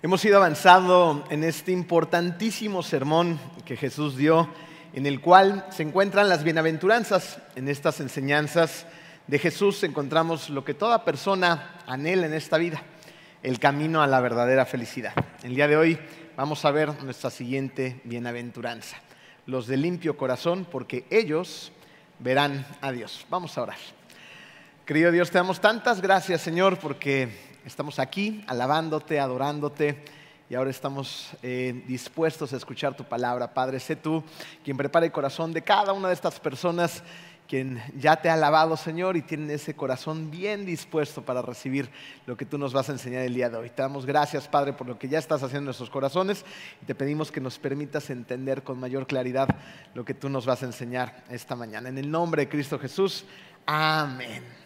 Hemos ido avanzando en este importantísimo sermón que Jesús dio, en el cual se encuentran las bienaventuranzas. En estas enseñanzas de Jesús encontramos lo que toda persona anhela en esta vida, el camino a la verdadera felicidad. El día de hoy vamos a ver nuestra siguiente bienaventuranza, los de limpio corazón, porque ellos verán a Dios. Vamos a orar. Querido Dios, te damos tantas gracias, Señor, porque Estamos aquí alabándote, adorándote y ahora estamos eh, dispuestos a escuchar tu palabra. Padre, sé tú quien prepara el corazón de cada una de estas personas quien ya te ha alabado, Señor, y tienen ese corazón bien dispuesto para recibir lo que tú nos vas a enseñar el día de hoy. Te damos gracias, Padre, por lo que ya estás haciendo en nuestros corazones y te pedimos que nos permitas entender con mayor claridad lo que tú nos vas a enseñar esta mañana. En el nombre de Cristo Jesús, amén.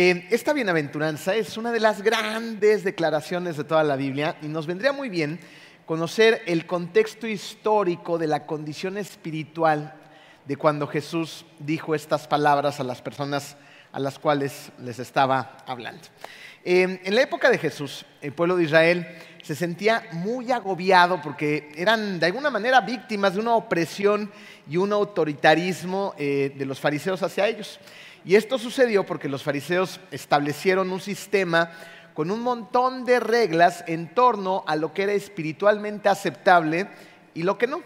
Eh, esta bienaventuranza es una de las grandes declaraciones de toda la Biblia y nos vendría muy bien conocer el contexto histórico de la condición espiritual de cuando Jesús dijo estas palabras a las personas a las cuales les estaba hablando. Eh, en la época de Jesús, el pueblo de Israel se sentía muy agobiado porque eran de alguna manera víctimas de una opresión y un autoritarismo eh, de los fariseos hacia ellos. Y esto sucedió porque los fariseos establecieron un sistema con un montón de reglas en torno a lo que era espiritualmente aceptable y lo que no.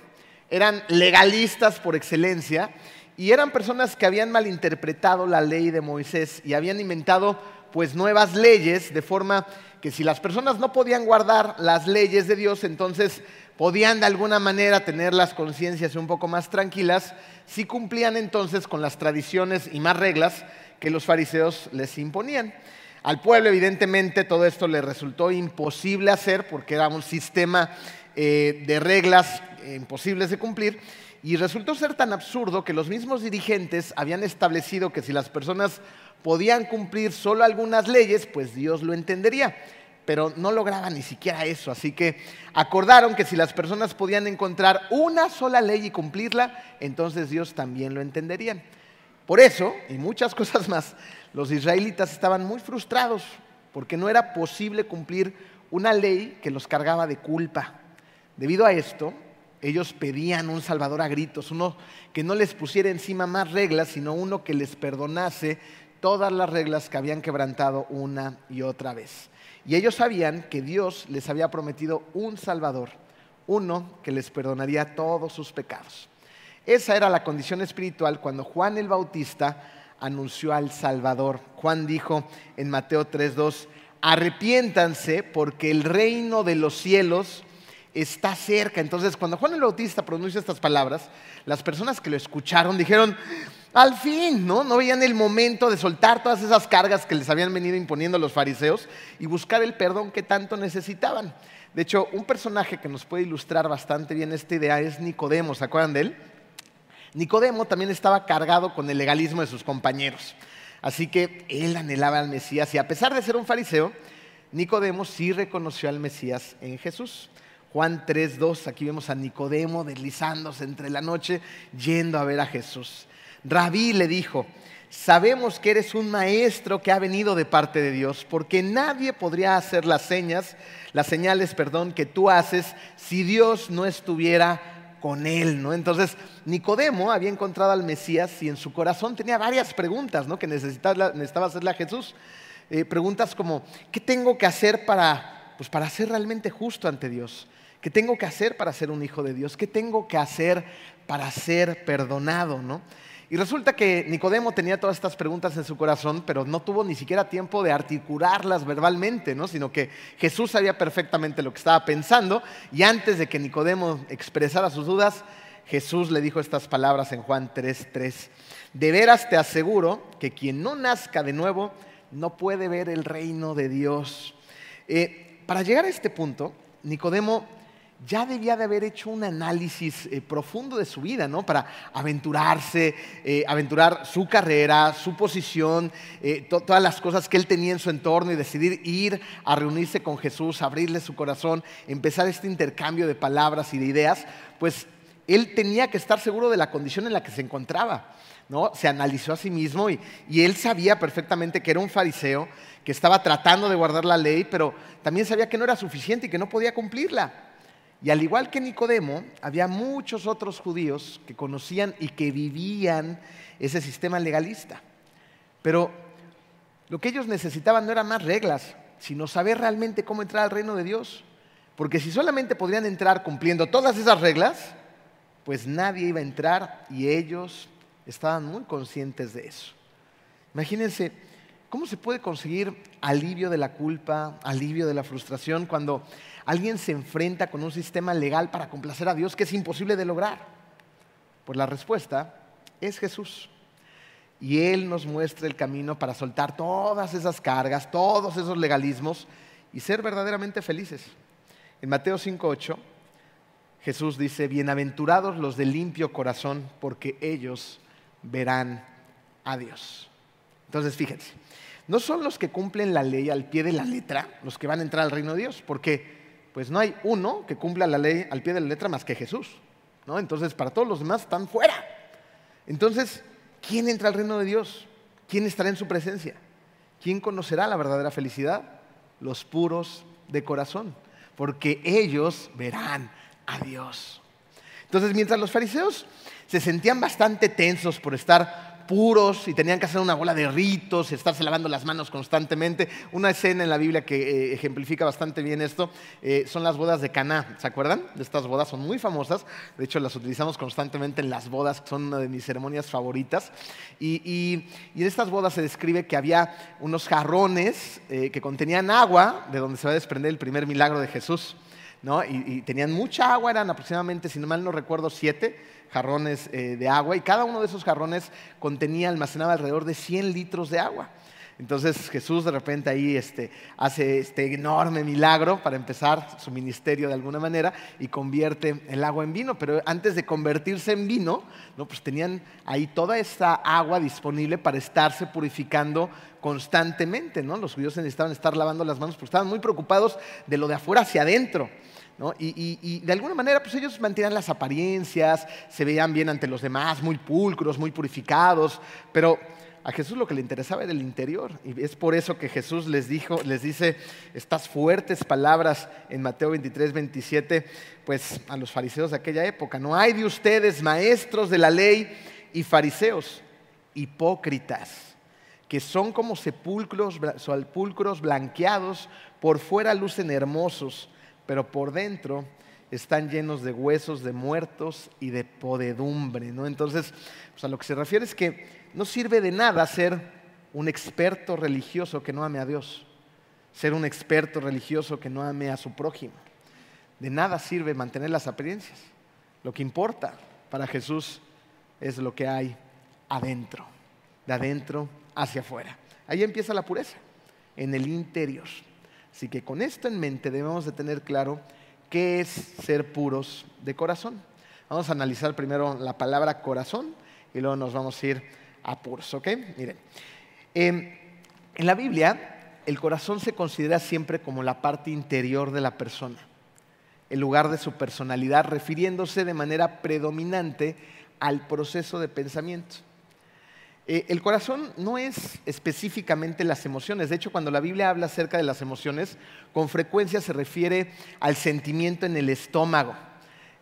Eran legalistas por excelencia y eran personas que habían malinterpretado la ley de Moisés y habían inventado pues nuevas leyes de forma que si las personas no podían guardar las leyes de Dios, entonces podían de alguna manera tener las conciencias un poco más tranquilas si cumplían entonces con las tradiciones y más reglas que los fariseos les imponían. Al pueblo evidentemente todo esto le resultó imposible hacer porque era un sistema eh, de reglas eh, imposibles de cumplir y resultó ser tan absurdo que los mismos dirigentes habían establecido que si las personas podían cumplir solo algunas leyes, pues Dios lo entendería pero no lograban ni siquiera eso. Así que acordaron que si las personas podían encontrar una sola ley y cumplirla, entonces Dios también lo entenderían. Por eso, y muchas cosas más, los israelitas estaban muy frustrados porque no era posible cumplir una ley que los cargaba de culpa. Debido a esto, ellos pedían un Salvador a gritos, uno que no les pusiera encima más reglas, sino uno que les perdonase todas las reglas que habían quebrantado una y otra vez. Y ellos sabían que Dios les había prometido un Salvador, uno que les perdonaría todos sus pecados. Esa era la condición espiritual cuando Juan el Bautista anunció al Salvador. Juan dijo en Mateo 3:2, arrepiéntanse porque el reino de los cielos está cerca. Entonces, cuando Juan el Bautista pronuncia estas palabras, las personas que lo escucharon dijeron, al fin, ¿no? No veían el momento de soltar todas esas cargas que les habían venido imponiendo los fariseos y buscar el perdón que tanto necesitaban. De hecho, un personaje que nos puede ilustrar bastante bien esta idea es Nicodemo, ¿se acuerdan de él? Nicodemo también estaba cargado con el legalismo de sus compañeros. Así que él anhelaba al Mesías y a pesar de ser un fariseo, Nicodemo sí reconoció al Mesías en Jesús. Juan 3.2, aquí vemos a Nicodemo deslizándose entre la noche yendo a ver a Jesús. Rabí le dijo, sabemos que eres un maestro que ha venido de parte de Dios, porque nadie podría hacer las señas, las señales, perdón, que tú haces si Dios no estuviera con él, ¿no? Entonces, Nicodemo había encontrado al Mesías y en su corazón tenía varias preguntas, ¿no? Que necesitaba, hacerle a Jesús. Eh, preguntas como, ¿qué tengo que hacer para, pues, para ser realmente justo ante Dios? ¿Qué tengo que hacer para ser un hijo de Dios? ¿Qué tengo que hacer para ser perdonado, no? Y resulta que Nicodemo tenía todas estas preguntas en su corazón, pero no tuvo ni siquiera tiempo de articularlas verbalmente, ¿no? sino que Jesús sabía perfectamente lo que estaba pensando y antes de que Nicodemo expresara sus dudas, Jesús le dijo estas palabras en Juan 3:3. De veras te aseguro que quien no nazca de nuevo no puede ver el reino de Dios. Eh, para llegar a este punto, Nicodemo ya debía de haber hecho un análisis eh, profundo de su vida, ¿no? Para aventurarse, eh, aventurar su carrera, su posición, eh, todas las cosas que él tenía en su entorno y decidir ir a reunirse con Jesús, abrirle su corazón, empezar este intercambio de palabras y de ideas, pues él tenía que estar seguro de la condición en la que se encontraba. ¿no? Se analizó a sí mismo y, y él sabía perfectamente que era un fariseo, que estaba tratando de guardar la ley, pero también sabía que no era suficiente y que no podía cumplirla. Y al igual que Nicodemo, había muchos otros judíos que conocían y que vivían ese sistema legalista. Pero lo que ellos necesitaban no eran más reglas, sino saber realmente cómo entrar al reino de Dios. Porque si solamente podrían entrar cumpliendo todas esas reglas, pues nadie iba a entrar y ellos estaban muy conscientes de eso. Imagínense, ¿cómo se puede conseguir alivio de la culpa, alivio de la frustración cuando alguien se enfrenta con un sistema legal para complacer a Dios que es imposible de lograr? Pues la respuesta es Jesús. Y Él nos muestra el camino para soltar todas esas cargas, todos esos legalismos y ser verdaderamente felices. En Mateo 5.8 Jesús dice, bienaventurados los de limpio corazón, porque ellos verán a Dios. Entonces, fíjense, no son los que cumplen la ley al pie de la letra los que van a entrar al reino de Dios, porque pues no hay uno que cumpla la ley al pie de la letra más que Jesús. ¿no? Entonces, para todos los demás están fuera. Entonces, ¿quién entra al reino de Dios? ¿Quién estará en su presencia? ¿Quién conocerá la verdadera felicidad? Los puros de corazón, porque ellos verán a Dios. Entonces, mientras los fariseos se sentían bastante tensos por estar puros y tenían que hacer una bola de ritos y estarse lavando las manos constantemente. Una escena en la Biblia que eh, ejemplifica bastante bien esto eh, son las bodas de Caná. ¿Se acuerdan? Estas bodas son muy famosas. De hecho, las utilizamos constantemente en las bodas, son una de mis ceremonias favoritas. Y, en estas bodas se describe que había unos jarrones eh, que contenían agua, de donde se va a desprender el primer milagro de Jesús. Y, y, tenían mucha agua, eran aproximadamente, si no mal no recuerdo, siete jarrones eh, de agua y cada uno de esos jarrones contenía, almacenaba alrededor de 100 litros de agua. Entonces Jesús de repente ahí este, hace este enorme milagro para empezar su ministerio de alguna manera y convierte el agua en vino. Pero antes de convertirse en vino, ¿no? pues tenían ahí toda esta agua disponible para estarse purificando constantemente. ¿no? Los judíos necesitaban estar lavando las manos porque estaban muy preocupados de lo de afuera hacia adentro. Y, de alguna manera, pues ellos mantenían las apariencias, se veían bien ante los demás, muy pulcros, muy purificados, pero a Jesús lo que le interesaba era el interior. Y es por eso que Jesús les, dijo, les dice estas fuertes palabras en Mateo 23, 27, pues a los fariseos de aquella época. No hay de ustedes, maestros de la ley y fariseos, hipócritas, que son como sepulcros, sepulcros blanqueados, por fuera lucen hermosos pero por dentro están llenos de huesos de muertos y de podedumbre. ¿no? Entonces, pues, a lo que se refiere es que no sirve de nada ser un experto religioso que no ame a Dios, ser un experto religioso que no ame a su prójimo. De nada sirve mantener las apariencias. Lo que importa para Jesús es lo que hay adentro, de adentro hacia afuera. Ahí empieza la pureza, en el interior. Así que con esto en mente debemos de tener claro qué es ser puros de corazón. Vamos a analizar primero la palabra corazón y luego nos vamos a ir a puros, ¿ok? Miren, em, en la Biblia el corazón se considera siempre como la parte interior de la persona, el lugar de su personalidad, refiriéndose de manera predominante al proceso de pensamiento. Eh, el corazón no es específicamente las emociones. De hecho, cuando la Biblia habla acerca de las emociones, con frecuencia se refiere al sentimiento en el estómago.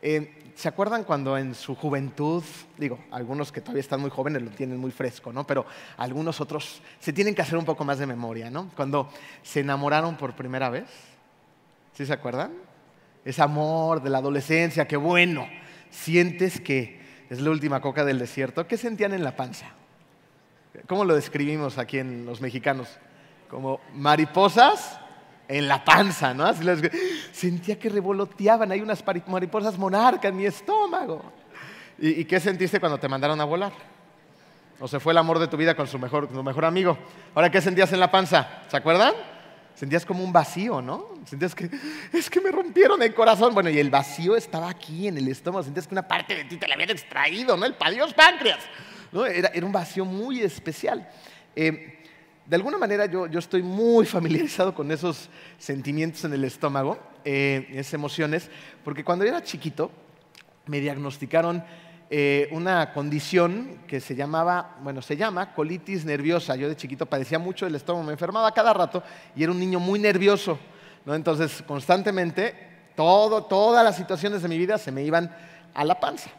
Eh, ¿Se acuerdan cuando en su juventud, digo, algunos que todavía están muy jóvenes lo tienen muy fresco, ¿no? Pero algunos otros se tienen que hacer un poco más de memoria, ¿no? Cuando se enamoraron por primera vez, ¿sí se acuerdan? Ese amor de la adolescencia, qué bueno, sientes que es la última coca del desierto. ¿Qué sentían en la panza? ¿Cómo lo describimos aquí en los mexicanos? Como mariposas en la panza, ¿no? sentía que revoloteaban, hay unas mariposas monarcas en mi estómago. ¿Y, qué sentiste cuando te mandaron a volar? ¿O se fue el amor de tu vida con su mejor, tu mejor amigo? ¿Ahora qué sentías en la panza? ¿Se acuerdan? Sentías como un vacío, ¿no? Sentías que es que me rompieron el corazón. Bueno, y el vacío estaba aquí en el estómago. Sentías que una parte de ti te la habían extraído, ¿no? El padios páncreas. Era, un vacío muy especial. Eh, de alguna manera yo, estoy muy familiarizado con esos sentimientos en el estómago, eh, esas emociones, porque cuando era chiquito, me diagnosticaron eh, una condición que se llamaba, bueno, se llama colitis nerviosa. Yo de chiquito padecía mucho del estómago, me enfermaba cada rato y era un niño muy nervioso. ¿no? Entonces, constantemente, todo, todas las situaciones de mi vida se me iban a la panza.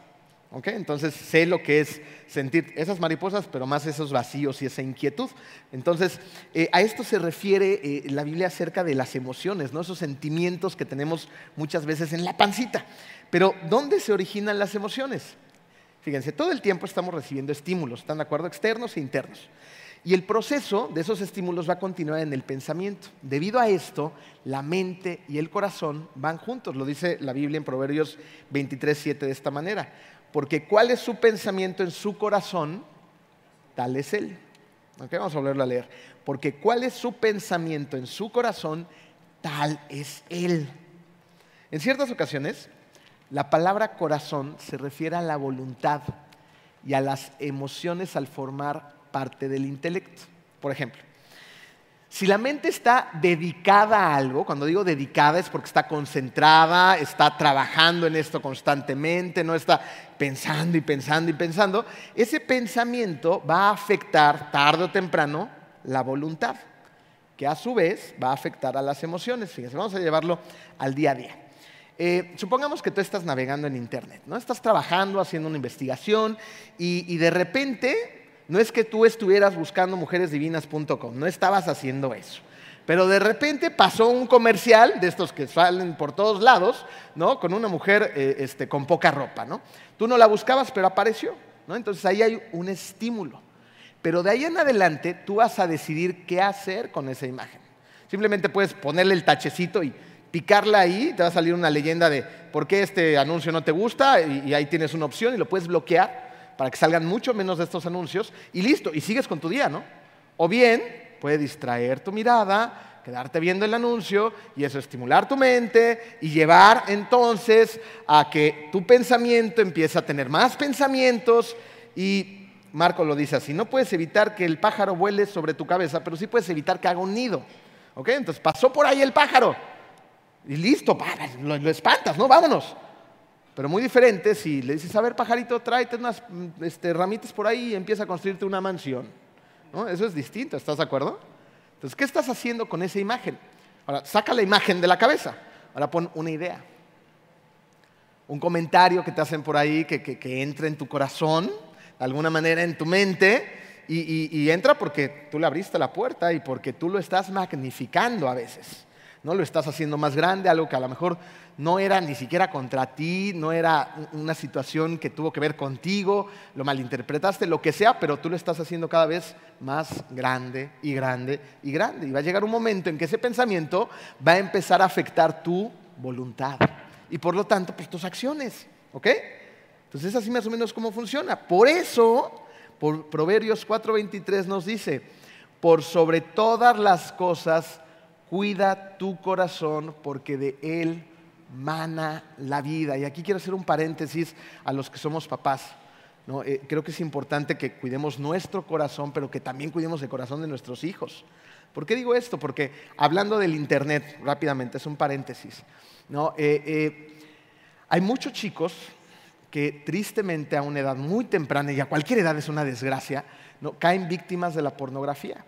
Entonces sé lo que es sentir esas mariposas, pero más esos vacíos y esa inquietud. Entonces, eh, a esto se refiere eh, la Biblia acerca de las emociones, ¿no? esos sentimientos que tenemos muchas veces en la pancita. Pero, ¿dónde se originan las emociones? Fíjense, todo el tiempo estamos recibiendo estímulos, ¿están de acuerdo? Externos e internos. Y el proceso de esos estímulos va a continuar en el pensamiento. Debido a esto, la mente y el corazón van juntos. Lo dice la Biblia en Proverbios 23, 7 de esta manera porque cuál es su pensamiento en su corazón, tal es él. vamos a volverlo a leer. Porque cuál es su pensamiento en su corazón, tal es él. En ciertas ocasiones, la palabra corazón se refiere a la voluntad y a las emociones al formar parte del intelecto. Por ejemplo, si la mente está dedicada a algo, cuando digo dedicada es porque está concentrada, está trabajando en esto constantemente, no está pensando y pensando y pensando, ese pensamiento va a afectar tarde o temprano la voluntad, que a su vez va a afectar a las emociones. Fíjense, vamos a llevarlo al día a día. Eh, supongamos que tú estás navegando en Internet, ¿no? Estás trabajando, haciendo una investigación y de repente no es que tú estuvieras buscando mujeresdivinas.com, no estabas haciendo eso. Pero de repente pasó un comercial de estos que salen por todos lados, ¿no? Con una mujer eh, este, con poca ropa, ¿no? Tú no la buscabas, pero apareció, ¿no? Entonces ahí hay un estímulo. Pero de ahí en adelante tú vas a decidir qué hacer con esa imagen. Simplemente puedes ponerle el tachecito y picarla ahí, te va a salir una leyenda de por qué este anuncio no te gusta y ahí tienes una opción y lo puedes bloquear para que salgan mucho menos de estos anuncios y listo, y sigues con tu día, ¿no? O bien puede distraer tu mirada, quedarte viendo el anuncio y eso estimular tu mente y llevar entonces a que tu pensamiento empiece a tener más pensamientos y Marco lo dice así, no puedes evitar que el pájaro vuele sobre tu cabeza, pero sí puedes evitar que haga un nido. ¿Ok? Entonces pasó por ahí el pájaro y listo, lo, lo espantas, ¿no? Vámonos. Pero muy diferente si le dices, a ver, pajarito, tráete unas mm, este, ramitas por ahí y empieza a construirte una mansión. Eso es distinto, ¿estás de acuerdo? Entonces, ¿qué estás haciendo con esa imagen? Ahora, saca la imagen de la cabeza. Ahora pon una idea. Un comentario que te hacen por ahí que, que, entre en tu corazón, de alguna manera en tu mente, y, y entra porque tú le abriste la puerta y porque tú lo estás magnificando a veces. ¿No? Lo estás haciendo más grande, algo que a lo mejor no era ni siquiera contra ti, no era una situación que tuvo que ver contigo, lo malinterpretaste, lo que sea, pero tú lo estás haciendo cada vez más grande y grande y grande. Y va a llegar un momento en que ese pensamiento va a empezar a afectar tu voluntad y por lo tanto, pues tus acciones, ¿ok? Entonces es así más o menos cómo funciona. Por eso, por Proverbios 4:23 nos dice, por sobre todas las cosas, cuida tu corazón porque de él mana la vida. Y aquí quiero hacer un paréntesis a los que somos papás. Eh, creo que es importante que cuidemos nuestro corazón, pero que también cuidemos el corazón de nuestros hijos. ¿Por qué digo esto? Porque hablando del Internet, rápidamente, es un paréntesis. ¿no? Eh, eh, hay muchos chicos que tristemente a una edad muy temprana, y a cualquier edad es una desgracia, ¿no? caen víctimas de la pornografía.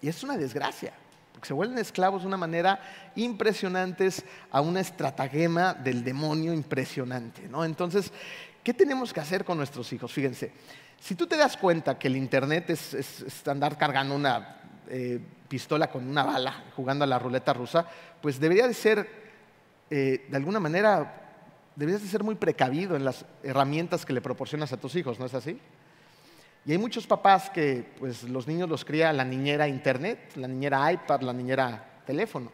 Y es una desgracia se vuelven esclavos de una manera impresionante a una estratagema del demonio impresionante. ¿no? Entonces, ¿qué tenemos que hacer con nuestros hijos? Fíjense, si tú te das cuenta que el Internet es, andar cargando una eh, pistola con una bala, jugando a la ruleta rusa, pues debería de ser, eh, de alguna manera, deberías de ser muy precavido en las herramientas que le proporcionas a tus hijos, ¿no es así? Y hay muchos papás que pues, los niños los cría la niñera internet, la niñera iPad, la niñera teléfono,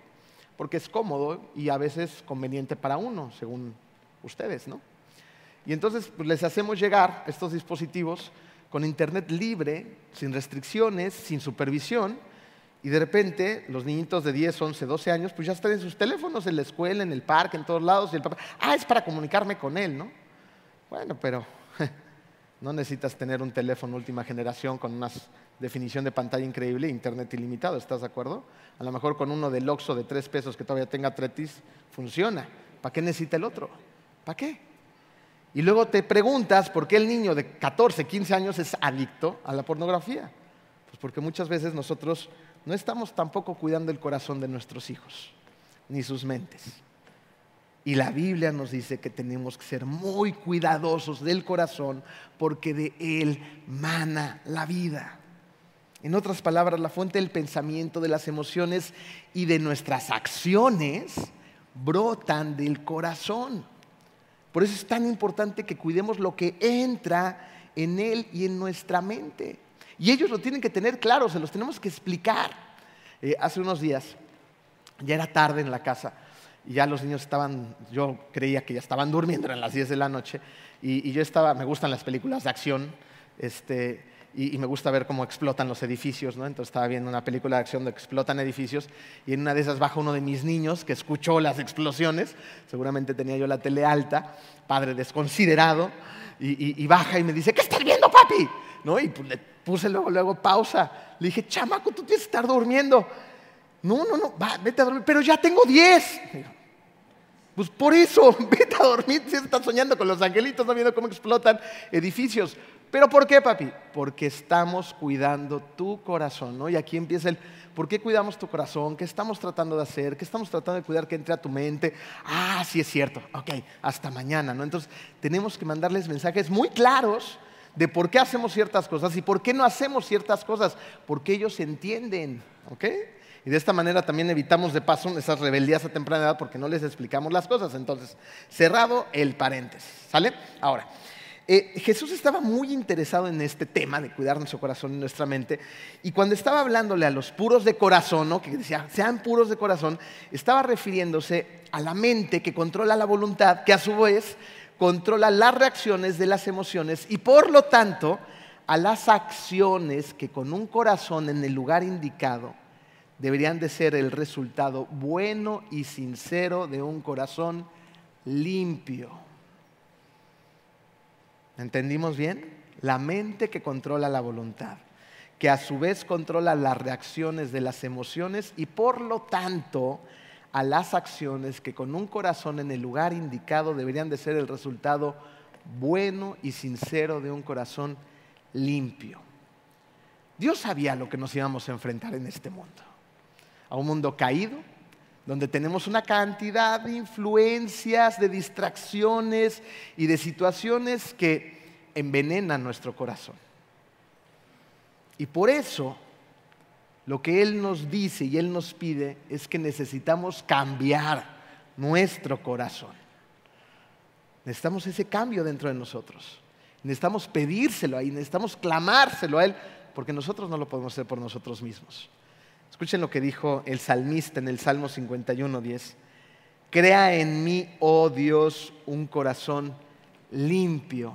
porque es cómodo y a veces conveniente para uno, según ustedes, ¿no? Y entonces pues, les hacemos llegar estos dispositivos con internet libre, sin restricciones, sin supervisión, y de repente los niñitos de 10, 11, 12 años, pues ya están en sus teléfonos, en la escuela, en el parque, en todos lados, y el papá, ah, es para comunicarme con él, ¿no? Bueno, pero no necesitas tener un teléfono última generación con una definición de pantalla increíble internet ilimitado, ¿estás de acuerdo? A lo mejor con uno del Oxxo de tres pesos que todavía tenga tretis funciona. ¿Para qué necesita el otro? ¿Para qué? Y luego te preguntas por qué el niño de 14, 15 años es adicto a la pornografía. Pues porque muchas veces nosotros no estamos tampoco cuidando el corazón de nuestros hijos, ni sus mentes. Y la Biblia nos dice que tenemos que ser muy cuidadosos del corazón porque de él mana la vida. En otras palabras, la fuente del pensamiento, de las emociones y de nuestras acciones brotan del corazón. Por eso es tan importante que cuidemos lo que entra en él y en nuestra mente. Y ellos lo tienen que tener claro, se los tenemos que explicar. Eh, hace unos días, ya era tarde en la casa, y ya los niños estaban, yo creía que ya estaban durmiendo, eran las 10 de la noche, y, yo estaba, me gustan las películas de acción, este, y, me gusta ver cómo explotan los edificios, ¿no? Entonces estaba viendo una película de acción de que explotan edificios y en una de esas baja uno de mis niños que escuchó las explosiones, seguramente tenía yo la tele alta, padre desconsiderado, y, baja y me dice, ¿qué estás viendo, papi? ¿No? Y pues, le puse luego, luego pausa. Le dije, chamaco, tú tienes que estar durmiendo. No, no, no, vete a dormir, pero ya tengo 10. Pues por eso, vete a dormir, si estás soñando con los angelitos, no viendo cómo explotan edificios. ¿Pero por qué, papi? Porque estamos cuidando tu corazón, ¿no? Y aquí empieza el, ¿por qué cuidamos tu corazón? ¿Qué estamos tratando de hacer? ¿Qué estamos tratando de cuidar que entre a tu mente? Ah, sí es cierto, ok, hasta mañana, ¿no? Entonces, tenemos que mandarles mensajes muy claros de por qué hacemos ciertas cosas y por qué no hacemos ciertas cosas, porque ellos entienden, ¿ok? Y de esta manera también evitamos de paso esas rebeldías a temprana edad porque no les explicamos las cosas. Entonces, cerrado el paréntesis, ¿sale? Ahora, eh, Jesús estaba muy interesado en este tema de cuidar nuestro corazón y nuestra mente. Y cuando estaba hablándole a los puros de corazón, ¿no? que decía, sean puros de corazón, estaba refiriéndose a la mente que controla la voluntad, que a su vez controla las reacciones de las emociones y por lo tanto a las acciones que con un corazón en el lugar indicado deberían de ser el resultado bueno y sincero de un corazón limpio. ¿Entendimos bien? La mente que controla la voluntad, que a su vez controla las reacciones de las emociones y por lo tanto a las acciones que con un corazón en el lugar indicado deberían de ser el resultado bueno y sincero de un corazón limpio. Dios sabía lo que nos íbamos a enfrentar en este mundo, a un mundo caído, donde tenemos una cantidad de influencias, de distracciones y de situaciones que envenenan nuestro corazón. Y por eso lo que Él nos dice y Él nos pide es que necesitamos cambiar nuestro corazón. Necesitamos ese cambio dentro de nosotros. Necesitamos pedírselo ahí, necesitamos clamárselo a Él, porque nosotros no lo podemos hacer por nosotros mismos. Escuchen lo que dijo el salmista en el Salmo 51, 10. Crea en mí, oh Dios, un corazón limpio.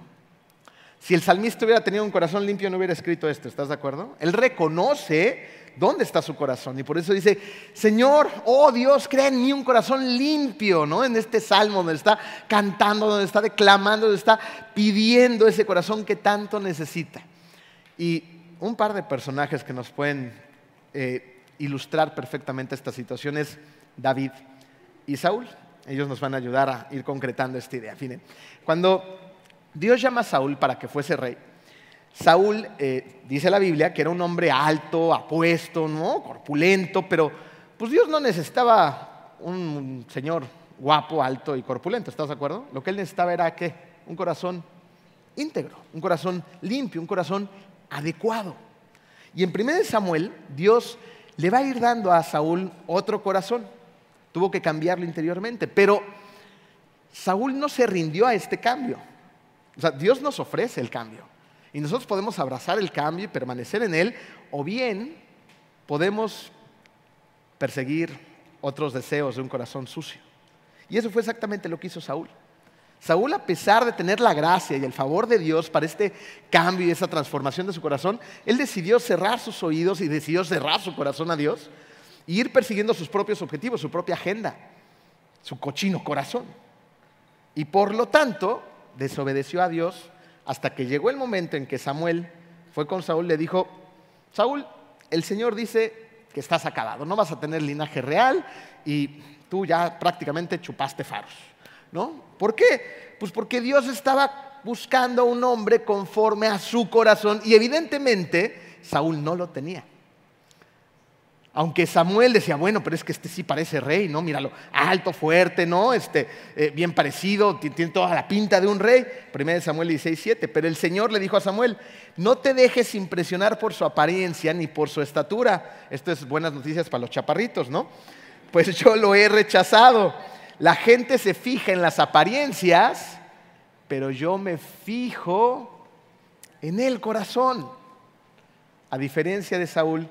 Si el salmista hubiera tenido un corazón limpio, no hubiera escrito esto, ¿estás de acuerdo? Él reconoce dónde está su corazón y por eso dice, Señor, oh Dios, crea en mí un corazón limpio, ¿no? En este salmo donde está cantando, donde está declamando, donde está pidiendo ese corazón que tanto necesita. Y un par de personajes que nos pueden eh, ilustrar perfectamente esta situación es David y Saúl. Ellos nos van a ayudar a ir concretando esta idea. cuando Dios llama a Saúl para que fuese rey, Saúl, eh, dice la Biblia, que era un hombre alto, apuesto, ¿no? corpulento, pero pues Dios no necesitaba un señor guapo, alto y corpulento, ¿estás de acuerdo? Lo que él necesitaba era que un corazón íntegro, un corazón limpio, un corazón adecuado. Y en 1 Samuel, Dios le va a ir dando a Saúl otro corazón. Tuvo que cambiarlo interiormente, pero Saúl no se rindió a este cambio. O sea, Dios nos ofrece el cambio. Y nosotros podemos abrazar el cambio y permanecer en él, o bien podemos perseguir otros deseos de un corazón sucio. Y eso fue exactamente lo que hizo Saúl. Saúl, a pesar de tener la gracia y el favor de Dios para este cambio y esa transformación de su corazón, él decidió cerrar sus oídos y decidió cerrar su corazón a Dios e ir persiguiendo sus propios objetivos, su propia agenda, su cochino corazón. Y por lo tanto, desobedeció a Dios hasta que llegó el momento en que Samuel fue con Saúl, le dijo, Saúl, el Señor dice que estás acabado, no vas a tener linaje real y tú ya prácticamente chupaste faros. ¿no? ¿Por qué? Pues porque Dios estaba buscando un hombre conforme a su corazón y evidentemente Saúl no lo tenía. Aunque Samuel decía, bueno, pero es que este sí parece rey, ¿no? Míralo, alto, fuerte, ¿no? Este, eh, bien parecido, tiene toda la pinta de un rey. Primero Samuel 16, 7. Pero el Señor le dijo a Samuel, no te dejes impresionar por su apariencia ni por su estatura. Esto es buenas noticias para los chaparritos, ¿no? Pues yo lo he rechazado. La gente se fija en las apariencias, pero yo me fijo en el corazón. A diferencia de Saúl,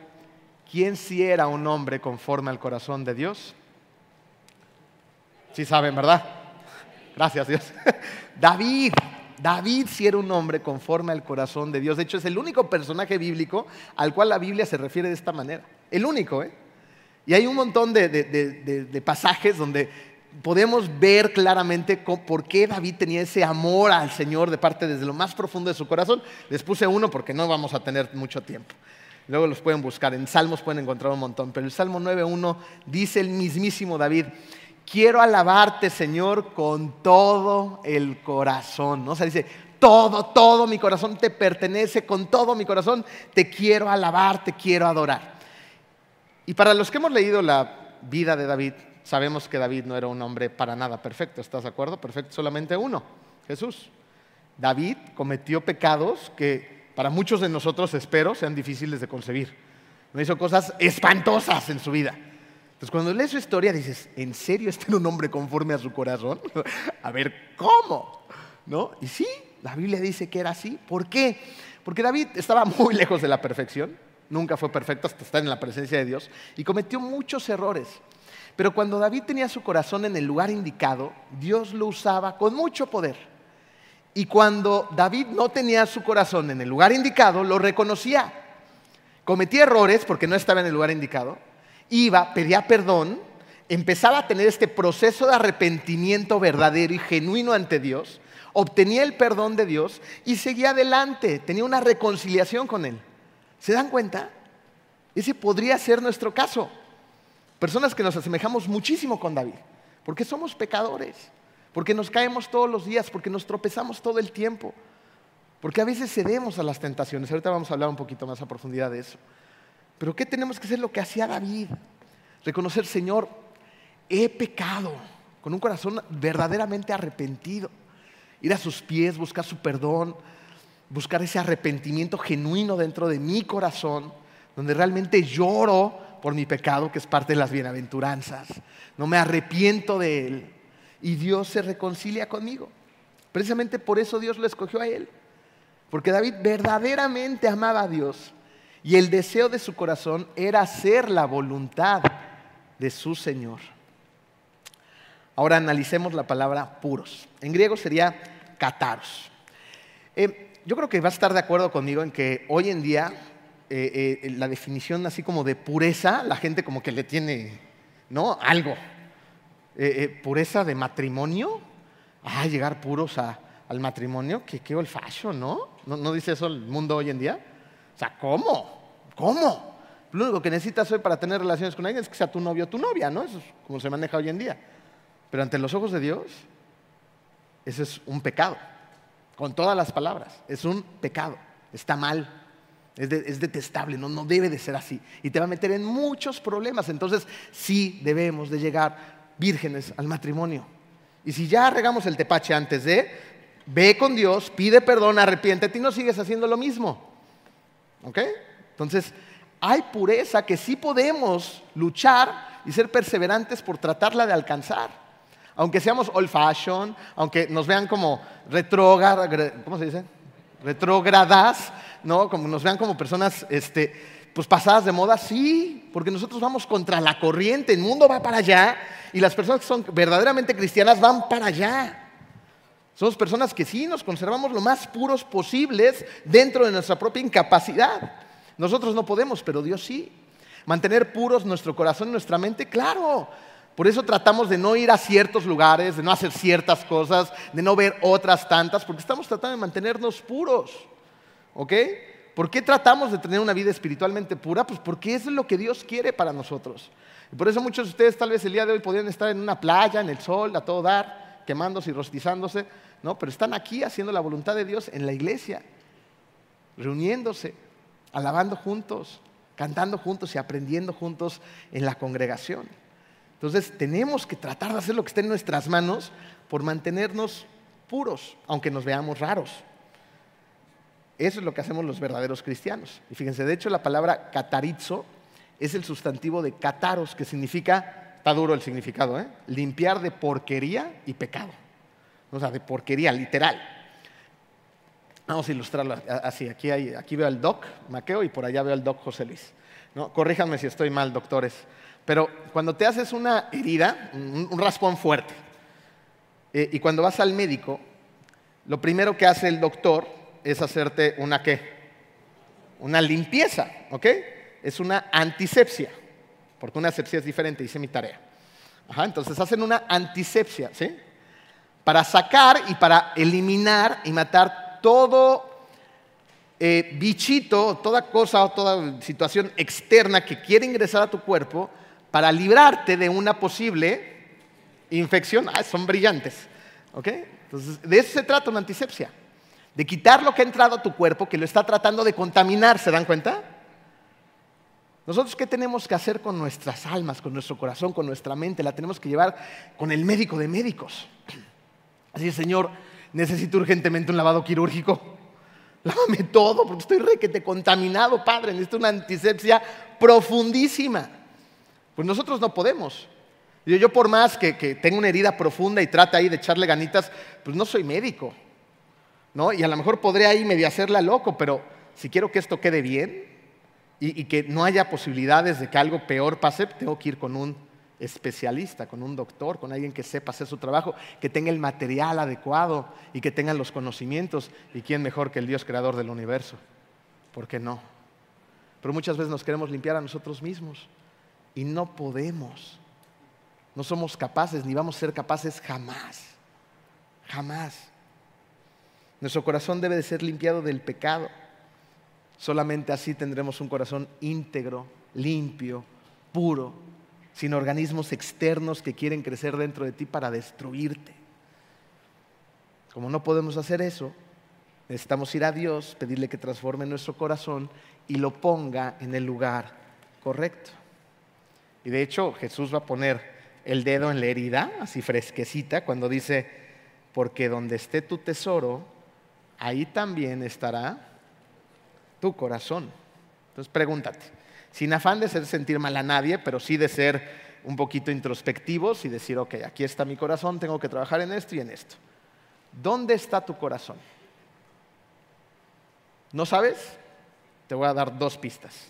¿Quién sí era un hombre conforme al corazón de Dios? Sí saben, ¿verdad? Gracias Dios. David. David sí era un hombre conforme al corazón de Dios. De hecho, es el único personaje bíblico al cual la Biblia se refiere de esta manera. El único, ¿eh? Y hay un montón de, pasajes donde podemos ver claramente por qué David tenía ese amor al Señor de parte desde lo más profundo de su corazón. Les puse uno porque no vamos a tener mucho tiempo. Luego los pueden buscar, en Salmos pueden encontrar un montón, pero el Salmo 9.1 dice el mismísimo David, quiero alabarte Señor con todo el corazón, ¿no? O sea, dice, todo, todo mi corazón te pertenece, con todo mi corazón te quiero alabar, te quiero adorar. Y para los que hemos leído la vida de David, sabemos que David no era un hombre para nada perfecto, ¿estás de acuerdo? Perfecto solamente uno, Jesús. David cometió pecados que para muchos de nosotros, espero, sean difíciles de concebir. No hizo cosas espantosas en su vida. Entonces, cuando lees su historia, dices, ¿en serio este era un hombre conforme a su corazón? a ver, ¿cómo? ¿No? Y sí, la Biblia dice que era así. ¿Por qué? Porque David estaba muy lejos de la perfección. Nunca fue perfecto hasta estar en la presencia de Dios. Y cometió muchos errores. Pero cuando David tenía su corazón en el lugar indicado, Dios lo usaba con mucho poder. Y cuando David no tenía su corazón en el lugar indicado, lo reconocía. Cometía errores porque no estaba en el lugar indicado. Iba, pedía perdón, empezaba a tener este proceso de arrepentimiento verdadero y genuino ante Dios, obtenía el perdón de Dios y seguía adelante, tenía una reconciliación con Él. ¿Se dan cuenta? Ese podría ser nuestro caso. Personas que nos asemejamos muchísimo con David, porque somos pecadores porque nos caemos todos los días, porque nos tropezamos todo el tiempo, porque a veces cedemos a las tentaciones. Ahorita vamos a hablar un poquito más a profundidad de eso. Pero ¿qué tenemos que hacer? Lo que hacía David. Reconocer, Señor, he pecado con un corazón verdaderamente arrepentido. Ir a sus pies, buscar su perdón, buscar ese arrepentimiento genuino dentro de mi corazón, donde realmente lloro por mi pecado, que es parte de las bienaventuranzas. No me arrepiento de él y Dios se reconcilia conmigo. Precisamente por eso Dios lo escogió a él. Porque David verdaderamente amaba a Dios y el deseo de su corazón era hacer la voluntad de su Señor. Ahora analicemos la palabra puros. En griego sería kataros. Eh, yo creo que va a estar de acuerdo conmigo en que hoy en día eh, eh, la definición así como de pureza, la gente como que le tiene, ¿no? Algo, eh, pureza de matrimonio. Ah, llegar puros al matrimonio, que qué old fashion, ¿no? ¿no? dice eso el mundo hoy en día? O sea, ¿cómo? ¿Cómo? Lo único que necesitas hoy para tener relaciones con alguien es que sea tu novio o tu novia, ¿no? Eso es como se maneja hoy en día. Pero ante los ojos de Dios, eso es un pecado. Con todas las palabras, es un pecado. Está mal, es, es, detestable, no, no debe de ser así. Y te va a meter en muchos problemas. Entonces, sí debemos de llegar vírgenes al matrimonio. Y si ya regamos el tepache antes de, ve con Dios, pide perdón, arrepiéntete y no sigues haciendo lo mismo. ¿Ok? Entonces, hay pureza que sí podemos luchar y ser perseverantes por tratarla de alcanzar. Aunque seamos old fashion, aunque nos vean como retrógradas, ¿cómo se dice? Retrógradas, ¿no? Como nos vean como personas este, pues pasadas de moda, sí, porque nosotros vamos contra la corriente, el mundo va para allá y las personas que son verdaderamente cristianas van para allá. Somos personas que sí nos conservamos lo más puros posibles dentro de nuestra propia incapacidad. Nosotros no podemos, pero Dios sí. Mantener puros nuestro corazón y nuestra mente, claro. Por eso tratamos de no ir a ciertos lugares, de no hacer ciertas cosas, de no ver otras tantas, porque estamos tratando de mantenernos puros. ¿Ok? ¿Por qué tratamos de tener una vida espiritualmente pura? Pues porque es lo que Dios quiere para nosotros. Y por eso muchos de ustedes tal vez el día de hoy podrían estar en una playa, en el sol, a todo dar, quemándose y rostizándose, ¿no? Pero están aquí haciendo la voluntad de Dios en la iglesia, reuniéndose, alabando juntos, cantando juntos y aprendiendo juntos en la congregación. Entonces tenemos que tratar de hacer lo que esté en nuestras manos por mantenernos puros, aunque nos veamos raros. Eso es lo que hacemos los verdaderos cristianos. Y fíjense, de hecho la palabra catarizo es el sustantivo de cataros, que significa, está duro el significado, ¿eh? limpiar de porquería y pecado. O sea, de porquería, literal. Vamos a ilustrarlo así. Aquí, hay, aquí veo al doc Maqueo y por allá veo al doc José Luis. ¿no? Corríjanme si estoy mal, doctores. Pero cuando te haces una herida, un, raspón fuerte, eh, y cuando vas al médico, lo primero que hace el doctor es hacerte una qué? Una limpieza, ¿ok? Es una antisepsia, porque una asepsia es diferente, hice mi tarea. Entonces hacen una antisepsia, ¿sí? Para sacar y para eliminar y matar todo eh, bichito, toda cosa o toda situación externa que quiere ingresar a tu cuerpo para librarte de una posible infección. Ah, son brillantes. ¿Ok? Entonces, de eso se trata una antisepsia. De quitar lo que ha entrado a tu cuerpo, que lo está tratando de contaminar. ¿Se dan cuenta? Nosotros, ¿qué tenemos que hacer con nuestras almas, con nuestro corazón, con nuestra mente? La tenemos que llevar con el médico de médicos. Así, Señor, necesito urgentemente un lavado quirúrgico. Lávame todo, porque estoy requete contaminado, Padre. Necesito una antisepsia profundísima. Pues nosotros no podemos. Yo, por más que, tenga una herida profunda y trate ahí de echarle ganitas, pues no soy médico. Y a lo mejor podré ahí medio hacerla loco, pero si quiero que esto quede bien y, y que no haya posibilidades de que algo peor pase, tengo que ir con un especialista, con un doctor, con alguien que sepa hacer su trabajo, que tenga el material adecuado y que tenga los conocimientos. ¿Y quién mejor que el Dios creador del universo? ¿Por qué no? Pero muchas veces nos queremos limpiar a nosotros mismos y no podemos. No somos capaces ni vamos a ser capaces jamás. Jamás. Nuestro corazón debe de ser limpiado del pecado. Solamente así tendremos un corazón íntegro, limpio, puro, sin organismos externos que quieren crecer dentro de ti para destruirte. Como no podemos hacer eso, necesitamos ir a Dios, pedirle que transforme nuestro corazón y lo ponga en el lugar correcto. Y de hecho Jesús va a poner el dedo en la herida, así fresquecita, cuando dice, porque donde esté tu tesoro, ahí también estará tu corazón. Entonces pregúntate, sin afán de ser sentir mal a nadie, pero sí de ser un poquito introspectivos y decir, ok, aquí está mi corazón, tengo que trabajar en esto y en esto. ¿Dónde está tu corazón? ¿No sabes? Te voy a dar dos pistas.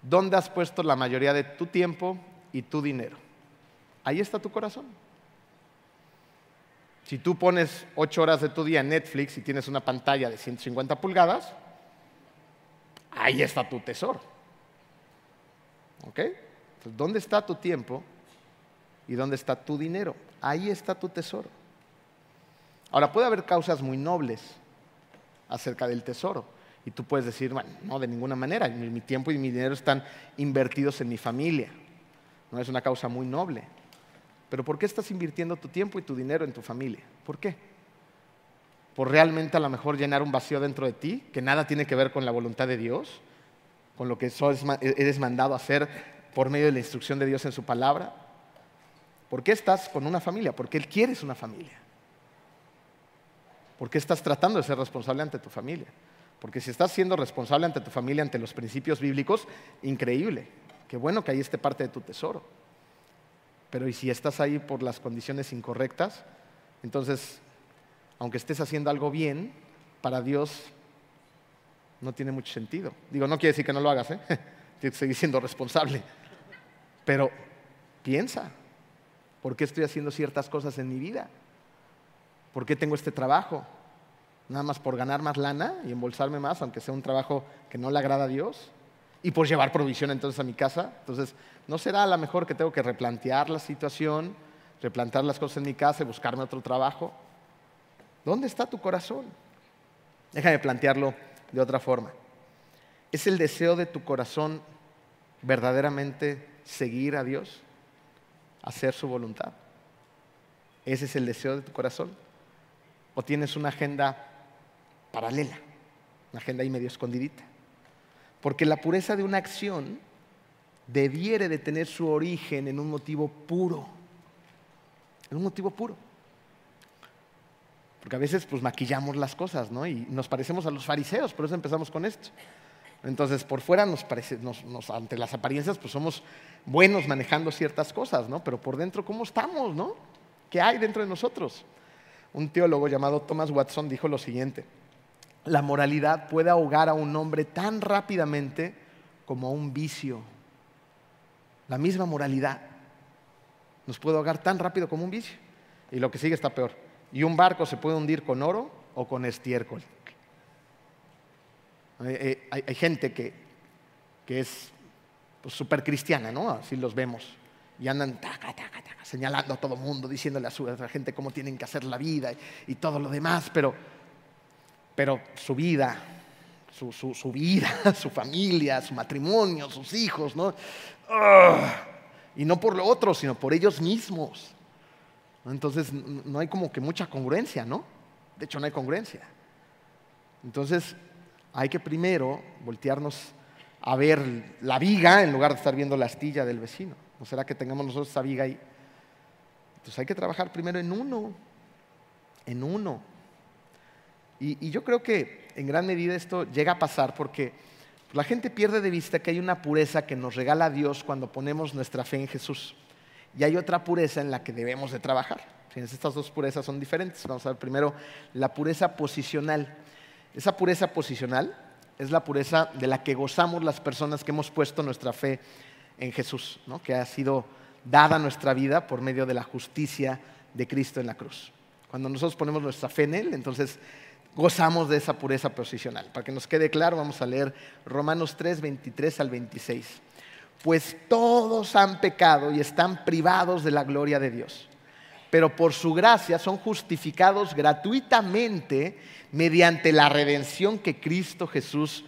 ¿Dónde has puesto la mayoría de tu tiempo y tu dinero? Ahí está tu corazón. Si tú pones ocho horas de tu día en Netflix y tienes una pantalla de 150 pulgadas, ahí está tu tesoro. ¿Ok? Entonces, ¿dónde está tu tiempo y dónde está tu dinero? Ahí está tu tesoro. Ahora, puede haber causas muy nobles acerca del tesoro. Y tú puedes decir, bueno, no, de ninguna manera, mi, tiempo y mi dinero están invertidos en mi familia. No es una causa muy noble. Pero ¿por qué estás invirtiendo tu tiempo y tu dinero en tu familia? ¿Por qué? ¿Por realmente a lo mejor llenar un vacío dentro de ti que nada tiene que ver con la voluntad de Dios? ¿Con lo que eres mandado a hacer por medio de la instrucción de Dios en su palabra? ¿Por qué estás con una familia? Porque Él quieres una familia. ¿Por qué estás tratando de ser responsable ante tu familia? Porque si estás siendo responsable ante tu familia, ante los principios bíblicos, increíble. Qué bueno que ahí esté parte de tu tesoro. Pero ¿y si estás ahí por las condiciones incorrectas? Entonces, aunque estés haciendo algo bien, para Dios no tiene mucho sentido. Digo, no quiere decir que no lo hagas, ¿eh? tienes que seguir siendo responsable. Pero piensa, ¿por qué estoy haciendo ciertas cosas en mi vida? ¿Por qué tengo este trabajo? nada más por ganar más lana y embolsarme más, aunque sea un trabajo que no le agrada a Dios, y por llevar provisión entonces a mi casa. Entonces, ¿no será a lo mejor que tengo que replantear la situación, replantear las cosas en mi casa y buscarme otro trabajo? ¿Dónde está tu corazón? Déjame plantearlo de otra forma. ¿Es el deseo de tu corazón verdaderamente seguir a Dios, hacer su voluntad? ¿Ese es el deseo de tu corazón? ¿O tienes una agenda paralela, una agenda ahí medio escondidita? Porque la pureza de una acción debiere de tener su origen en un motivo puro, en un motivo puro. Porque a veces pues maquillamos las cosas, ¿no? Y nos parecemos a los fariseos, por eso empezamos con esto. Entonces, por fuera nos parece, ante las apariencias, pues somos buenos manejando ciertas cosas, ¿no? Pero por dentro, ¿cómo estamos, no? ¿Qué hay dentro de nosotros? Un teólogo llamado Thomas Watson dijo lo siguiente, la moralidad puede ahogar a un hombre tan rápidamente como a un vicio. La misma moralidad nos puede ahogar tan rápido como un vicio. Y lo que sigue está peor. Y un barco se puede hundir con oro o con estiércol. Hay, gente que, es súper pues, cristiana, ¿no? Así los vemos. Y andan señalando a todo mundo, diciéndole a su gente cómo tienen que hacer la vida y, todo lo demás, pero, pero su vida, su, su, vida, su familia, su matrimonio, sus hijos, ¿no? y no por lo otro, sino por ellos mismos. Entonces no hay como que mucha congruencia, ¿no? De hecho no hay congruencia. Entonces hay que primero voltearnos a ver la viga en lugar de estar viendo la astilla del vecino. ¿No será que tengamos nosotros esa viga ahí? Entonces hay que trabajar primero en uno, en uno. Y, yo creo que en gran medida esto llega a pasar porque la gente pierde de vista que hay una pureza que nos regala Dios cuando ponemos nuestra fe en Jesús. Y hay otra pureza en la que debemos de trabajar. Estas dos purezas son diferentes. Vamos a ver primero la pureza posicional. Esa pureza posicional es la pureza de la que gozamos las personas que hemos puesto nuestra fe en Jesús, que ha sido dada nuestra vida por medio de la justicia de Cristo en la cruz. Cuando nosotros ponemos nuestra fe en Él, entonces gozamos de esa pureza posicional. Para que nos quede claro, vamos a leer Romanos 3, 23 al 26. Pues todos han pecado y están privados de la gloria de Dios, pero por su gracia son justificados gratuitamente mediante la redención que Cristo Jesús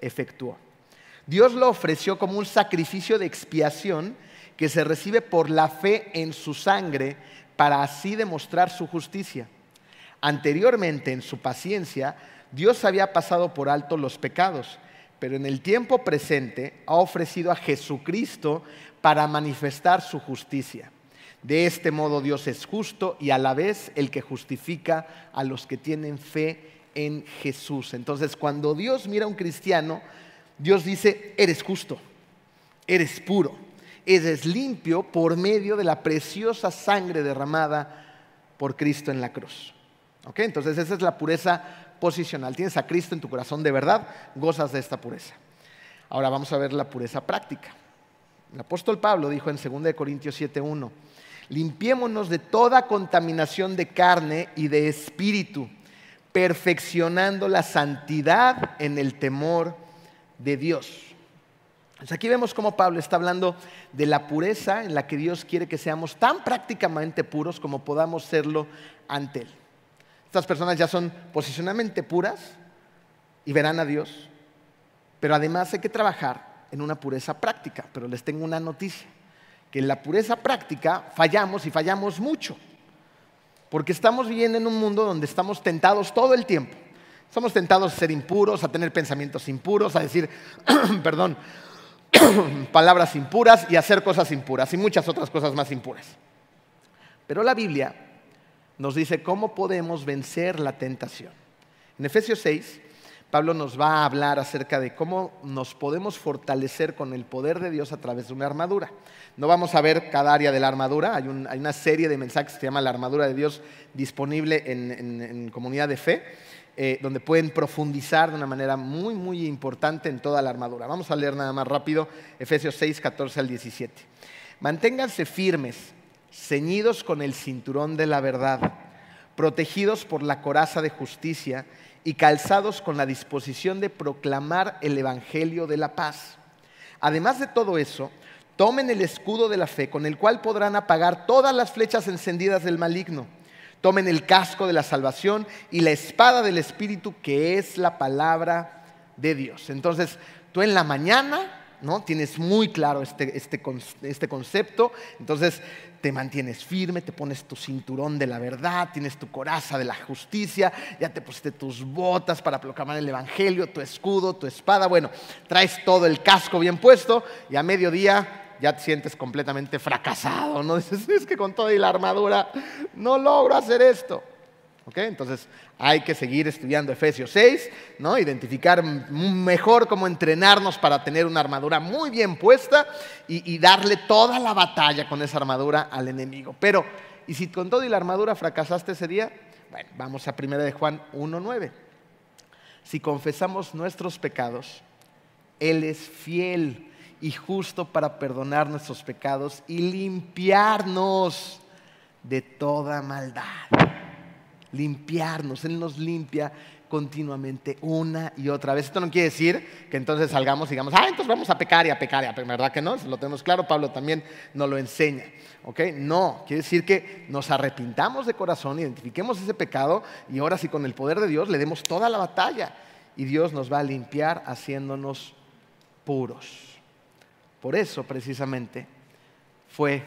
efectuó. Dios lo ofreció como un sacrificio de expiación que se recibe por la fe en su sangre para así demostrar su justicia Anteriormente, en su paciencia, Dios había pasado por alto los pecados, pero en el tiempo presente ha ofrecido a Jesucristo para manifestar su justicia. De este modo Dios es justo y a la vez el que justifica a los que tienen fe en Jesús. Entonces, cuando Dios mira a un cristiano, Dios dice, eres justo, eres puro, eres limpio por medio de la preciosa sangre derramada por Cristo en la cruz. Entonces esa es la pureza posicional. Tienes a Cristo en tu corazón de verdad, gozas de esta pureza. Ahora vamos a ver la pureza práctica. El apóstol Pablo dijo en 2 Corintios 7:1, limpiémonos de toda contaminación de carne y de espíritu, perfeccionando la santidad en el temor de Dios. aquí vemos cómo Pablo está hablando de la pureza en la que Dios quiere que seamos tan prácticamente puros como podamos serlo ante Él. Estas personas ya son posicionalmente puras y verán a Dios, pero además hay que trabajar en una pureza práctica. Pero les tengo una noticia, que en la pureza práctica fallamos y fallamos mucho, porque estamos viviendo en un mundo donde estamos tentados todo el tiempo. Somos tentados a ser impuros, a tener pensamientos impuros, a decir, perdón, palabras impuras y hacer cosas impuras y muchas otras cosas más impuras. Pero la Biblia nos dice cómo podemos vencer la tentación. En Efesios 6, Pablo nos va a hablar acerca de cómo nos podemos fortalecer con el poder de Dios a través de una armadura. No vamos a ver cada área de la armadura, hay, una serie de mensajes que se llama la armadura de Dios disponible en, comunidad de fe, eh, donde pueden profundizar de una manera muy, muy importante en toda la armadura. Vamos a leer nada más rápido Efesios 6, 14 al 17. Manténganse firmes ceñidos con el cinturón de la verdad, protegidos por la coraza de justicia y calzados con la disposición de proclamar el Evangelio de la paz. Además de todo eso, tomen el escudo de la fe con el cual podrán apagar todas las flechas encendidas del maligno. Tomen el casco de la salvación y la espada del Espíritu que es la palabra de Dios. Entonces, tú en la mañana ¿no? Tienes muy claro este, este, este concepto, entonces te mantienes firme, te pones tu cinturón de la verdad, tienes tu coraza de la justicia, ya te pusiste tus botas para proclamar el Evangelio, tu escudo, tu espada, bueno, traes todo el casco bien puesto y a mediodía ya te sientes completamente fracasado, ¿no? Dices, es que con toda la armadura no logro hacer esto. Entonces hay que seguir estudiando Efesios 6, ¿no? identificar mejor cómo entrenarnos para tener una armadura muy bien puesta y, darle toda la batalla con esa armadura al enemigo. Pero, ¿y si con todo y la armadura fracasaste ese día? Bueno, vamos a 1 de Juan 1.9. Si confesamos nuestros pecados, Él es fiel y justo para perdonar nuestros pecados y limpiarnos de toda maldad limpiarnos, Él nos limpia continuamente una y otra vez. Esto no quiere decir que entonces salgamos y digamos, ah, entonces vamos a pecar y a pecar y a pecar, ¿verdad que no? lo tenemos claro, Pablo también nos lo enseña. ¿ok? No, quiere decir que nos arrepintamos de corazón, identifiquemos ese pecado y ahora sí con el poder de Dios le demos toda la batalla y Dios nos va a limpiar haciéndonos puros. Por eso precisamente fue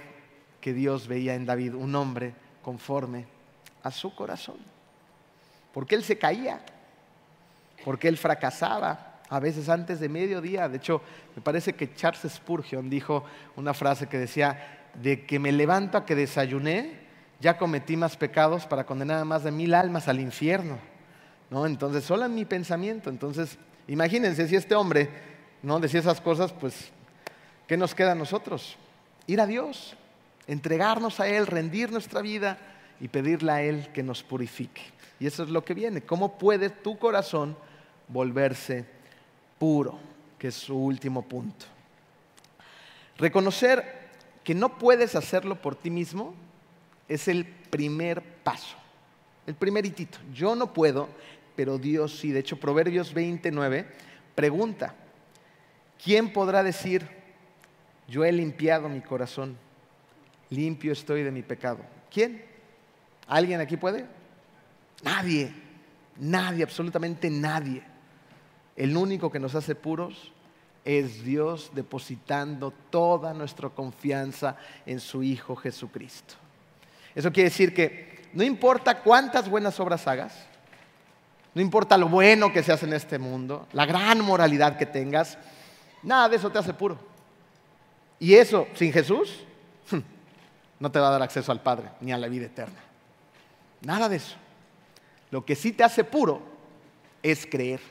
que Dios veía en David un hombre conforme a su corazón. Porque él se caía, porque él fracasaba, a veces antes de mediodía. De hecho, me parece que Charles Spurgeon dijo una frase que decía, de que me levanto a que desayuné, ya cometí más pecados para condenar a más de mil almas al infierno. ¿No? Entonces, solo en mi pensamiento. Entonces, imagínense si este hombre no decía esas cosas, pues, ¿qué nos queda a nosotros? Ir a Dios, entregarnos a Él, rendir nuestra vida y pedirle a Él que nos purifique. Y eso es lo que viene. ¿Cómo puede tu corazón volverse puro? Que es su último punto. Reconocer que no puedes hacerlo por ti mismo es el primer paso, el primer hitito. Yo no puedo, pero Dios sí. De hecho, Proverbios 29 pregunta, ¿quién podrá decir, yo he limpiado mi corazón, limpio estoy de mi pecado? ¿Quién? ¿Alguien aquí puede? Nadie, nadie, absolutamente nadie. El único que nos hace puros es Dios depositando toda nuestra confianza en su Hijo Jesucristo. Eso quiere decir que no importa cuántas buenas obras hagas, no importa lo bueno que seas en este mundo, la gran moralidad que tengas, nada de eso te hace puro. Y eso, sin Jesús, no te va a dar acceso al Padre ni a la vida eterna. Nada de eso. Lo que sí te hace puro es creer.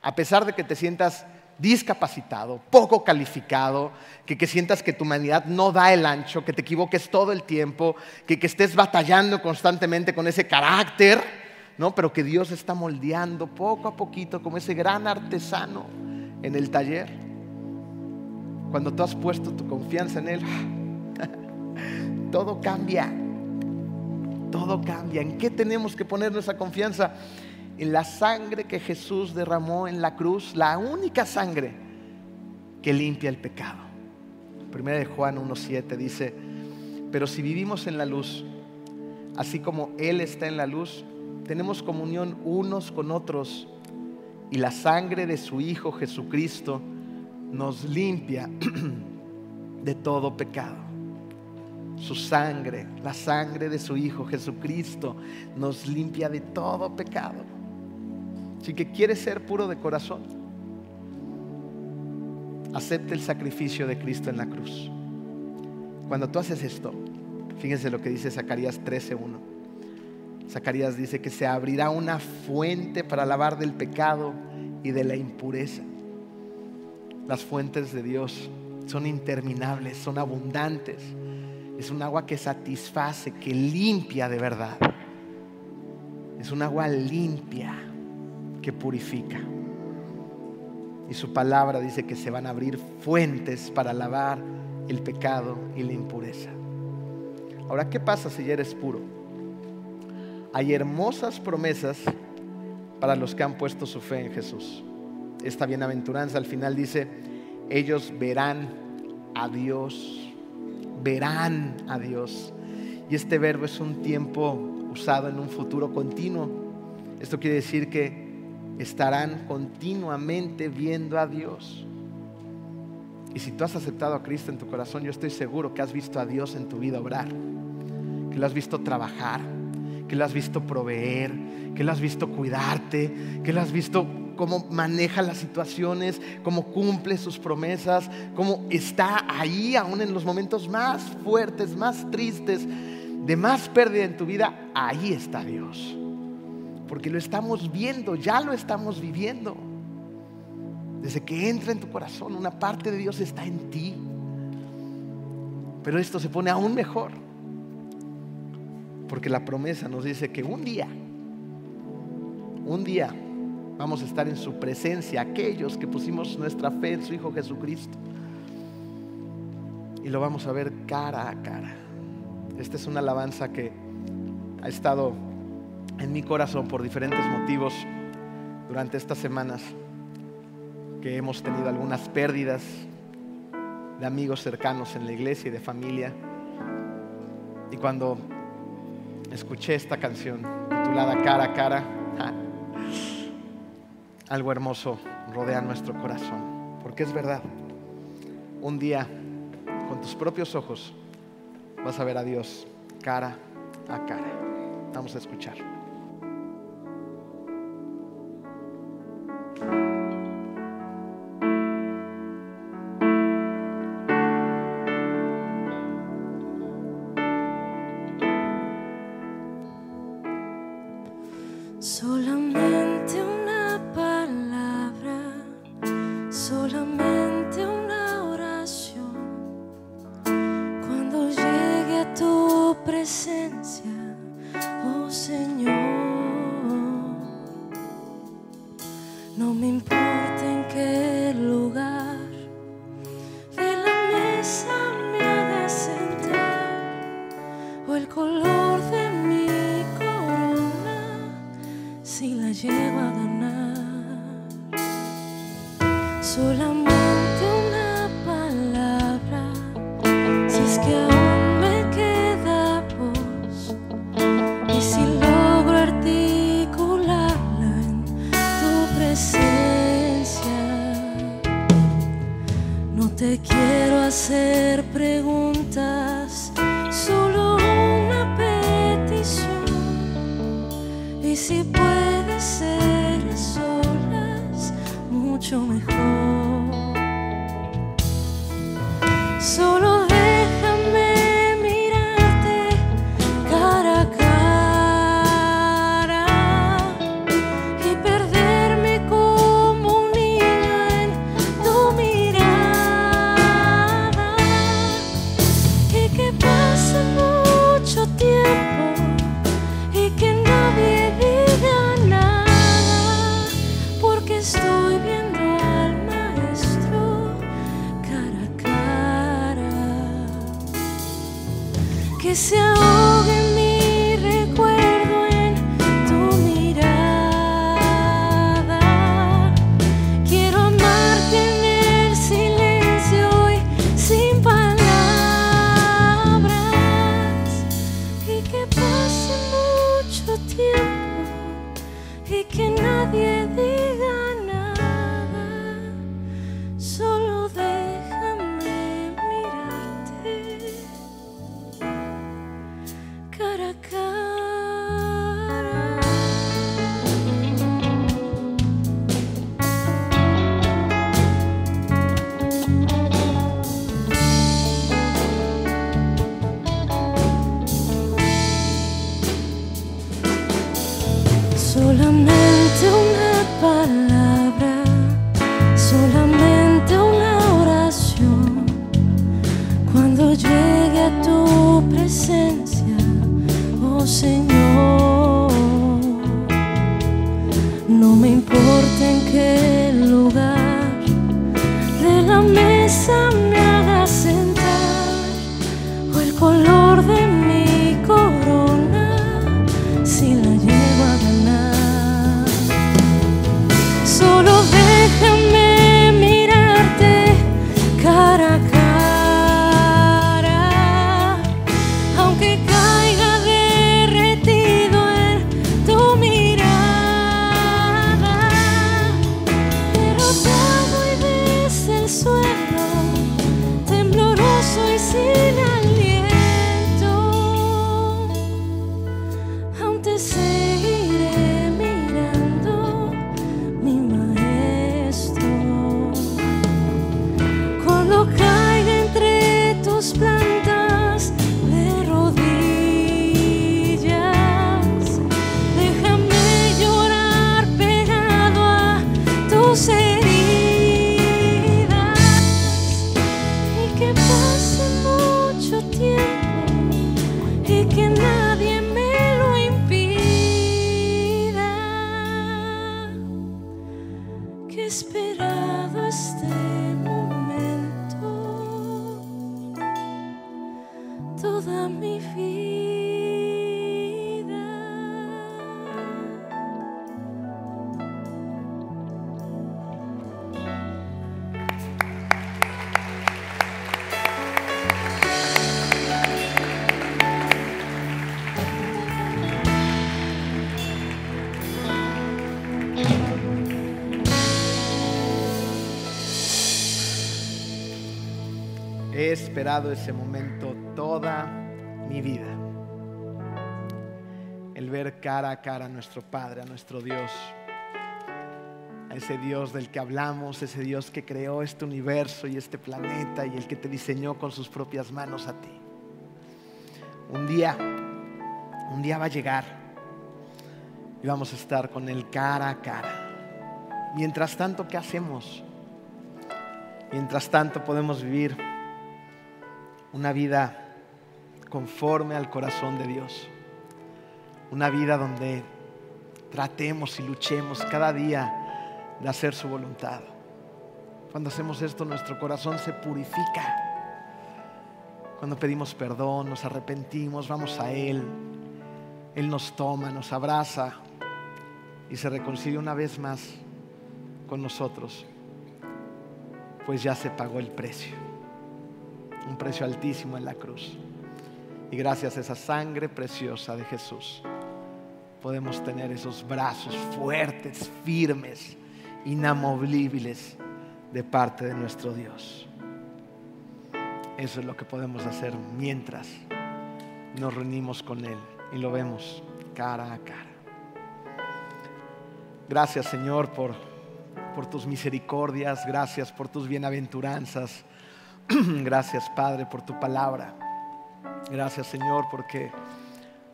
A pesar de que te sientas discapacitado, poco calificado, que, sientas que tu humanidad no da el ancho, que te equivoques todo el tiempo, que, que estés batallando constantemente con ese carácter, ¿no? pero que Dios está moldeando poco a poquito como ese gran artesano en el taller. Cuando tú has puesto tu confianza en Él, todo cambia todo cambia. ¿En qué tenemos que poner nuestra confianza? En la sangre que Jesús derramó en la cruz, la única sangre que limpia el pecado. Primera de Juan 1.7 dice, pero si vivimos en la luz, así como Él está en la luz, tenemos comunión unos con otros y la sangre de su Hijo Jesucristo nos limpia de todo pecado su sangre, la sangre de su Hijo Jesucristo, nos limpia de todo pecado. Si que quiere ser puro de corazón, acepte el sacrificio de Cristo en la cruz. Cuando tú haces esto, fíjense lo que dice Zacarías 13:1. Zacarías dice que se abrirá una fuente para lavar del pecado y de la impureza. Las fuentes de Dios son interminables, son abundantes es un agua que satisface, que limpia de verdad. Es un agua limpia que purifica. Y su palabra dice que se van a abrir fuentes para lavar el pecado y la impureza. Ahora, ¿qué pasa si ya eres puro? Hay hermosas promesas para los que han puesto su fe en Jesús. Esta bienaventuranza al final dice, ellos verán a Dios verán a Dios. Y este verbo es un tiempo usado en un futuro continuo. Esto quiere decir que estarán continuamente viendo a Dios. Y si tú has aceptado a Cristo en tu corazón, yo estoy seguro que has visto a Dios en tu vida obrar, que lo has visto trabajar, que lo has visto proveer, que lo has visto cuidarte, que lo has visto cómo maneja las situaciones, cómo cumple sus promesas, cómo está ahí aún en los momentos más fuertes, más tristes, de más pérdida en tu vida, ahí está Dios. Porque lo estamos viendo, ya lo estamos viviendo. Desde que entra en tu corazón, una parte de Dios está en ti. Pero esto se pone aún mejor. Porque la promesa nos dice que un día, un día vamos a estar en su presencia, aquellos que pusimos nuestra fe en su Hijo Jesucristo. Y lo vamos a ver cara a cara. Esta es una alabanza que ha estado en mi corazón por diferentes motivos durante estas semanas que hemos tenido algunas pérdidas de amigos cercanos en la iglesia y de familia. Y cuando escuché esta canción titulada Cara a Cara, algo hermoso rodea nuestro corazón, porque es verdad, un día con tus propios ojos vas a ver a Dios cara a cara. Vamos a escuchar. Não me importa. Ese momento toda mi vida. El ver cara a cara a nuestro Padre, a nuestro Dios, a ese Dios del que hablamos, ese Dios que creó este universo y este planeta y el que te diseñó con sus propias manos a ti. Un día, un día va a llegar y vamos a estar con Él cara a cara. Mientras tanto, ¿qué hacemos? Mientras tanto podemos vivir una vida conforme al corazón de Dios. Una vida donde tratemos y luchemos cada día de hacer su voluntad. Cuando hacemos esto, nuestro corazón se purifica. Cuando pedimos perdón, nos arrepentimos, vamos a Él. Él nos toma, nos abraza y se reconcilia una vez más con nosotros. Pues ya se pagó el precio un precio altísimo en la cruz. Y gracias a esa sangre preciosa de Jesús, podemos tener esos brazos fuertes, firmes, inamovibles de parte de nuestro Dios. Eso es lo que podemos hacer mientras nos reunimos con Él y lo vemos cara a cara. Gracias Señor por, por tus misericordias, gracias por tus bienaventuranzas. Gracias, Padre, por tu palabra. Gracias, Señor, porque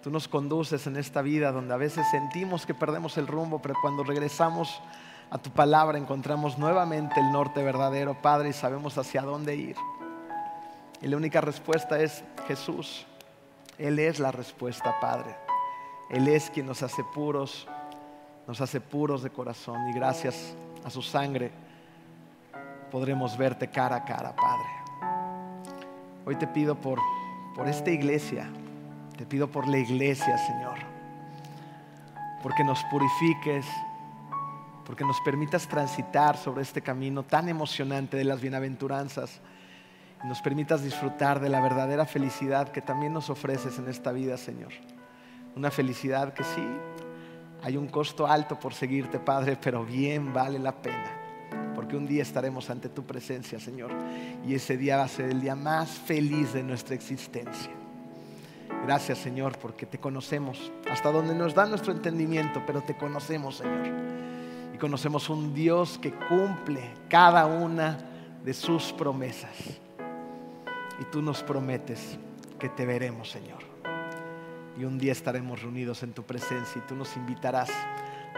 tú nos conduces en esta vida donde a veces sentimos que perdemos el rumbo, pero cuando regresamos a tu palabra encontramos nuevamente el norte verdadero, Padre, y sabemos hacia dónde ir. Y la única respuesta es Jesús. Él es la respuesta, Padre. Él es quien nos hace puros, nos hace puros de corazón. Y gracias a su sangre podremos verte cara a cara, Padre. Hoy te pido por, por esta iglesia, te pido por la iglesia, Señor, porque nos purifiques, porque nos permitas transitar sobre este camino tan emocionante de las bienaventuranzas y nos permitas disfrutar de la verdadera felicidad que también nos ofreces en esta vida, Señor. Una felicidad que sí, hay un costo alto por seguirte, Padre, pero bien vale la pena porque un día estaremos ante tu presencia, Señor, y ese día va a ser el día más feliz de nuestra existencia. Gracias, Señor, porque te conocemos hasta donde nos da nuestro entendimiento, pero te conocemos, Señor. Y conocemos un Dios que cumple cada una de sus promesas. Y tú nos prometes que te veremos, Señor. Y un día estaremos reunidos en tu presencia y tú nos invitarás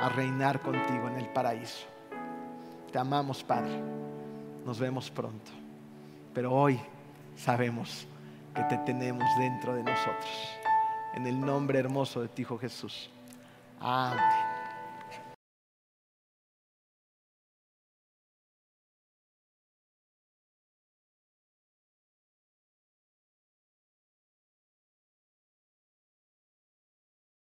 a reinar contigo en el paraíso. Te amamos, Padre. Nos vemos pronto. Pero hoy sabemos que te tenemos dentro de nosotros. En el nombre hermoso de ti, Hijo Jesús. Amén.